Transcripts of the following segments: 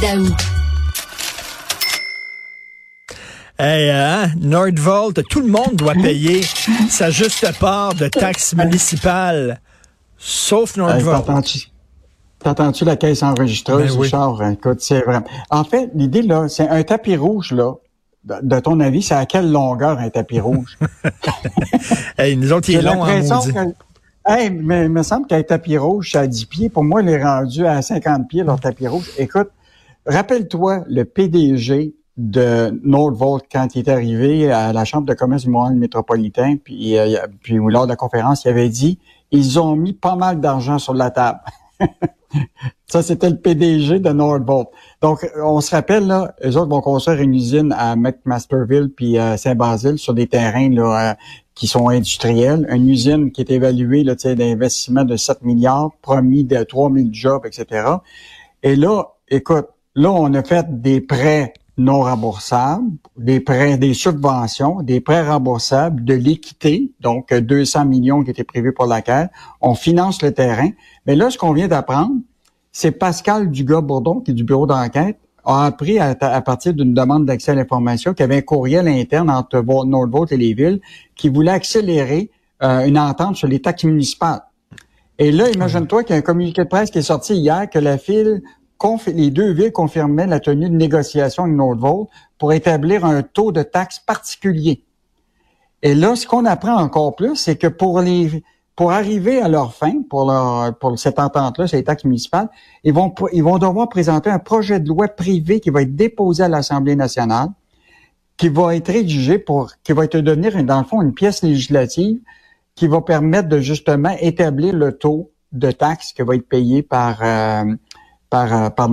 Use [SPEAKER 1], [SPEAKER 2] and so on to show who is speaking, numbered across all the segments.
[SPEAKER 1] Daou.
[SPEAKER 2] Hey, hein? Nordvolt, tout le monde doit payer sa juste part de taxes municipales, sauf Nordvolt.
[SPEAKER 3] T'entends-tu? La caisse enregistreuse, ben Richard? Écoute, c'est vrai. En fait, l'idée, là, c'est un tapis rouge, là. De, ton avis, c'est à quelle longueur un tapis rouge?
[SPEAKER 2] hey, nous autres, il est long, hein,
[SPEAKER 3] Hey, mais il me semble qu'un tapis rouge, c'est à 10 pieds. Pour moi, il est rendu à 50 pieds, leur tapis rouge. Écoute, rappelle-toi le PDG de Nordvolt quand il est arrivé à la Chambre de commerce du Montréal métropolitain, puis, euh, puis lors de la conférence, il avait dit ils ont mis pas mal d'argent sur la table. Ça, c'était le PDG de Nordvolt. Donc, on se rappelle, là, eux autres vont construire une usine à McMasterville puis à Saint-Basile sur des terrains là, euh, qui sont industriels. Une usine qui est évaluée là, d'investissement de 7 milliards, promis de 3 000 jobs, etc. Et là, écoute, là, on a fait des prêts non remboursables, des prêts, des subventions, des prêts remboursables, de l'équité, donc 200 millions qui étaient prévus pour la. On finance le terrain. Mais là, ce qu'on vient d'apprendre, c'est Pascal Dugas-Bourdon, qui est du bureau d'enquête, a appris à, partir d'une demande d'accès à l'information qu'il y avait un courriel interne entre Nordvolt et les villes qui voulait accélérer euh, une entente sur les taxes municipales. Et là, imagine-toi qu'il y a un communiqué de presse qui est sorti hier que la file les deux villes confirmaient la tenue de négociations avec Nordvolt pour établir un taux de taxe particulier. Et là, ce qu'on apprend encore plus, c'est que pour les pour arriver à leur fin, pour leur pour cette entente-là, ces taxes municipales, ils vont ils vont devoir présenter un projet de loi privé qui va être déposé à l'Assemblée nationale, qui va être rédigé pour qui va être devenir dans le fond une pièce législative qui va permettre de justement établir le taux de taxe qui va être payé par euh, par, euh, par.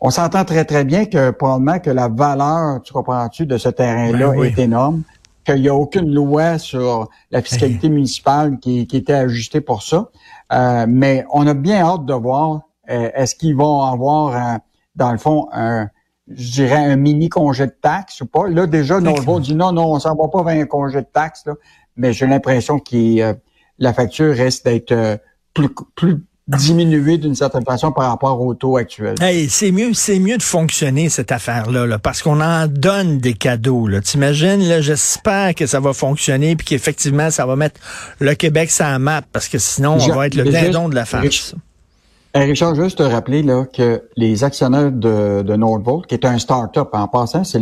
[SPEAKER 3] On s'entend très, très bien que probablement que la valeur, tu comprends-tu, de ce terrain-là ben est énorme, qu'il n'y a aucune loi sur la fiscalité municipale qui, qui, était ajustée pour ça. Euh, mais on a bien hâte de voir euh, est-ce qu'ils vont avoir, dans le fond, un, je dirais un mini congé de taxes ou pas. Là, déjà, Nordvolt dit non, non, on s'en va pas vers un congé de taxes, là, mais j'ai l'impression que la facture reste d'être plus, plus diminuer d'une certaine façon par rapport au taux actuel.
[SPEAKER 2] Hey, c'est mieux, c'est mieux de fonctionner cette affaire-là, là, parce qu'on en donne des cadeaux. Là. T'imagines, là, j'espère que ça va fonctionner puis qu'effectivement ça va mettre le Québec sur la map, parce que sinon on va être le dindon de la farce.
[SPEAKER 3] Richard, juste te rappeler là, que les actionnaires de, de Nordvolt, qui est un start-up en passant, c'est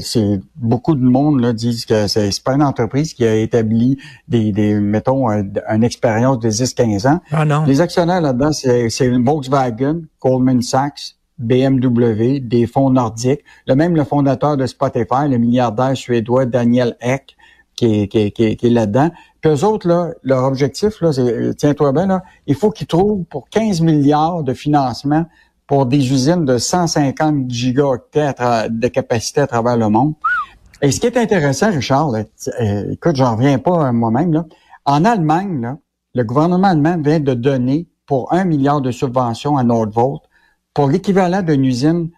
[SPEAKER 3] c'est beaucoup de monde là, disent que c'est pas une entreprise qui a établi des, des mettons, une expérience de 10-15 ans.
[SPEAKER 2] Ah non.
[SPEAKER 3] Les actionnaires là-dedans, c'est Volkswagen, Goldman Sachs, BMW, des fonds nordiques, le même le fondateur de Spotify, le milliardaire suédois Daniel Eck, qui est, qui, qui, qui est là-dedans. Puis eux autres, là, leur objectif, là, c'est, tiens-toi bien, là, il faut qu'ils trouvent pour 15 milliards de financement pour des usines de 150 gigaoctets de capacité à travers le monde. Et ce qui est intéressant, Richard, euh, écoute, j'en reviens pas moi-même, là. En Allemagne, là, le gouvernement allemand vient de donner pour un milliard de subventions à Nordvolt pour l'équivalent d'une usine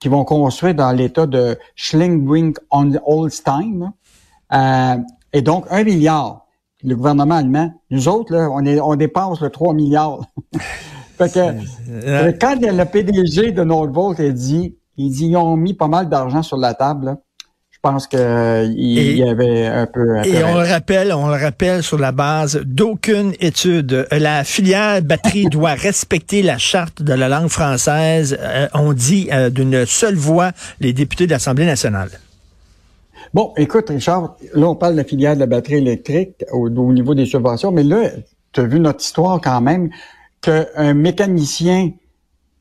[SPEAKER 3] qu'ils vont construire dans l'état de Schleswig-Holstein. Euh, et donc, un milliard le gouvernement allemand. Nous autres, là, on, est, on dépasse le 3 milliards. fait que, euh, quand le PDG de Nordvolt a dit, il dit, ils ont mis pas mal d'argent sur la table, je pense qu'il y avait un peu.
[SPEAKER 2] Et on le rappelle, on le rappelle sur la base d'aucune étude. La filière batterie doit respecter la charte de la langue française. Euh, on dit euh, d'une seule voix les députés de l'Assemblée nationale.
[SPEAKER 3] Bon, écoute, Richard, là, on parle de la filière de la batterie électrique au, niveau des subventions, mais là, tu as vu notre histoire quand même, qu'un mécanicien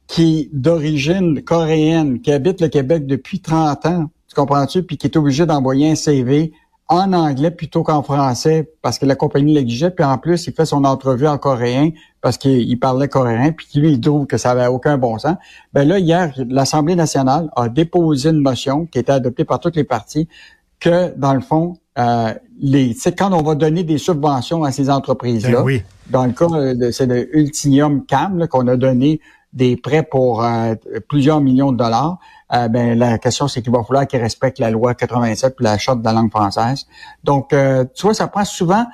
[SPEAKER 3] qui d'origine coréenne, qui habite le Québec depuis 30 ans, tu comprends-tu, puis qui est obligé d'envoyer un CV en anglais plutôt qu'en français parce que la compagnie l'exigeait, puis en plus, il fait son entrevue en coréen parce qu'il parlait coréen, puis lui, il trouve que ça avait aucun bon sens. Ben là, hier, l'Assemblée nationale a déposé une motion qui a été adoptée par toutes les parties que, dans le fond, euh, les, quand on va donner des subventions à ces entreprises-là,
[SPEAKER 2] ben
[SPEAKER 3] dans le cas, de, c'est de Ultinium Cam, qu'on a donné des prêts pour euh, plusieurs millions de dollars, euh, ben, la question, c'est qu'il va falloir qu'ils respectent la loi 87 puis la charte de la langue française. Donc, euh, tu vois, ça prend souvent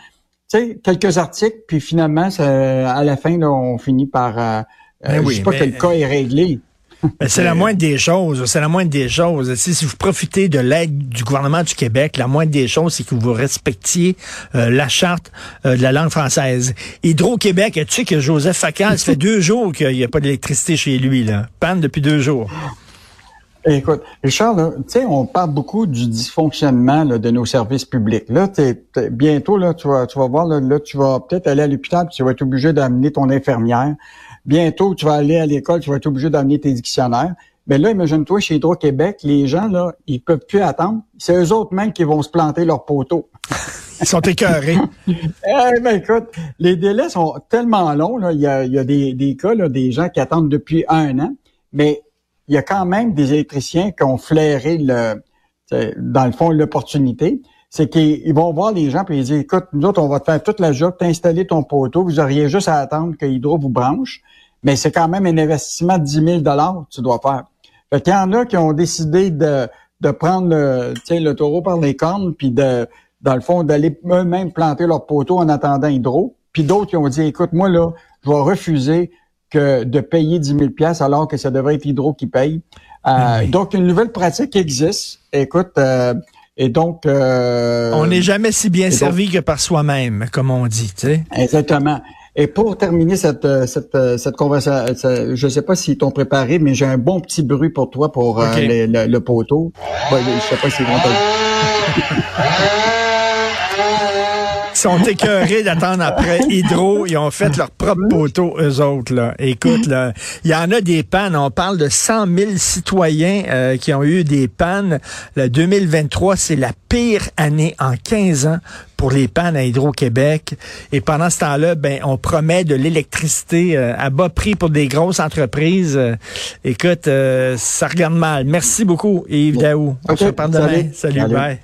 [SPEAKER 3] tu sais, quelques articles, puis finalement, ça, à la fin, là, on finit par... Euh, ben je sais pas que le cas est réglé.
[SPEAKER 2] C'est la moindre des choses. C'est la moindre des choses. Si, vous profitez de l'aide du gouvernement du Québec, la moindre des choses, c'est que vous respectiez euh, la charte euh, de la langue française. Hydro-Québec, tu sais que Joseph Facal, ça fait deux jours qu'il n'y a pas d'électricité chez lui, là? Panne depuis deux jours.
[SPEAKER 3] Écoute, Richard, tu sais, on parle beaucoup du dysfonctionnement de nos services publics. Là, bientôt, là, tu vas, tu vas voir, là, tu vas peut-être aller à l'hôpital, tu vas être obligé d'amener ton infirmière. Bientôt, tu vas aller à l'école, tu vas être obligé d'amener tes dictionnaires. Mais là, imagine-toi, chez Hydro-Québec, les gens, là, ils peuvent plus attendre. C'est eux autres mêmes qui vont se planter leur poteau.
[SPEAKER 2] Ils sont écœurés.
[SPEAKER 3] eh ben, écoute, les délais sont tellement longs. Là. Il y a, il y a des, des cas, là, des gens qui attendent depuis un an. Mais il y a quand même des électriciens qui ont flairé le, dans le fond, l'opportunité. C'est qu'ils vont voir les gens et ils disent, écoute, nous autres, on va te faire toute la job, t'installer ton poteau, vous auriez juste à attendre que Hydro vous branche. Mais c'est quand même un investissement de 10 000 que tu dois faire. Fait qu'il y en a qui ont décidé de, de prendre le, le taureau par les cornes, puis de, dans le fond, d'aller eux-mêmes planter leur poteau en attendant Hydro. Puis d'autres qui ont dit, écoute, moi là, je vais refuser que de payer 10 000 pièces alors que ça devrait être Hydro qui paye. Euh, ben donc, une nouvelle pratique existe. Écoute, euh, et donc...
[SPEAKER 2] Euh, on n'est jamais si bien servi que par soi-même, comme on dit, tu sais.
[SPEAKER 3] Exactement. Et pour terminer cette, cette, cette conversation, je ne sais pas s'ils t'ont préparé, mais j'ai un bon petit bruit pour toi pour le, poteau. je ne sais pas s'ils vont
[SPEAKER 2] sont écœurés d'attendre après Hydro. Ils ont fait leur propre poteau, eux autres. Là. Écoute, là, il y en a des pannes. On parle de 100 000 citoyens euh, qui ont eu des pannes. Le 2023, c'est la pire année en 15 ans pour les pannes à Hydro-Québec. Et pendant ce temps-là, ben, on promet de l'électricité euh, à bas prix pour des grosses entreprises. Euh, écoute, ça regarde mal. Merci beaucoup, Yves Daou. On se reparle demain. Salut, bye.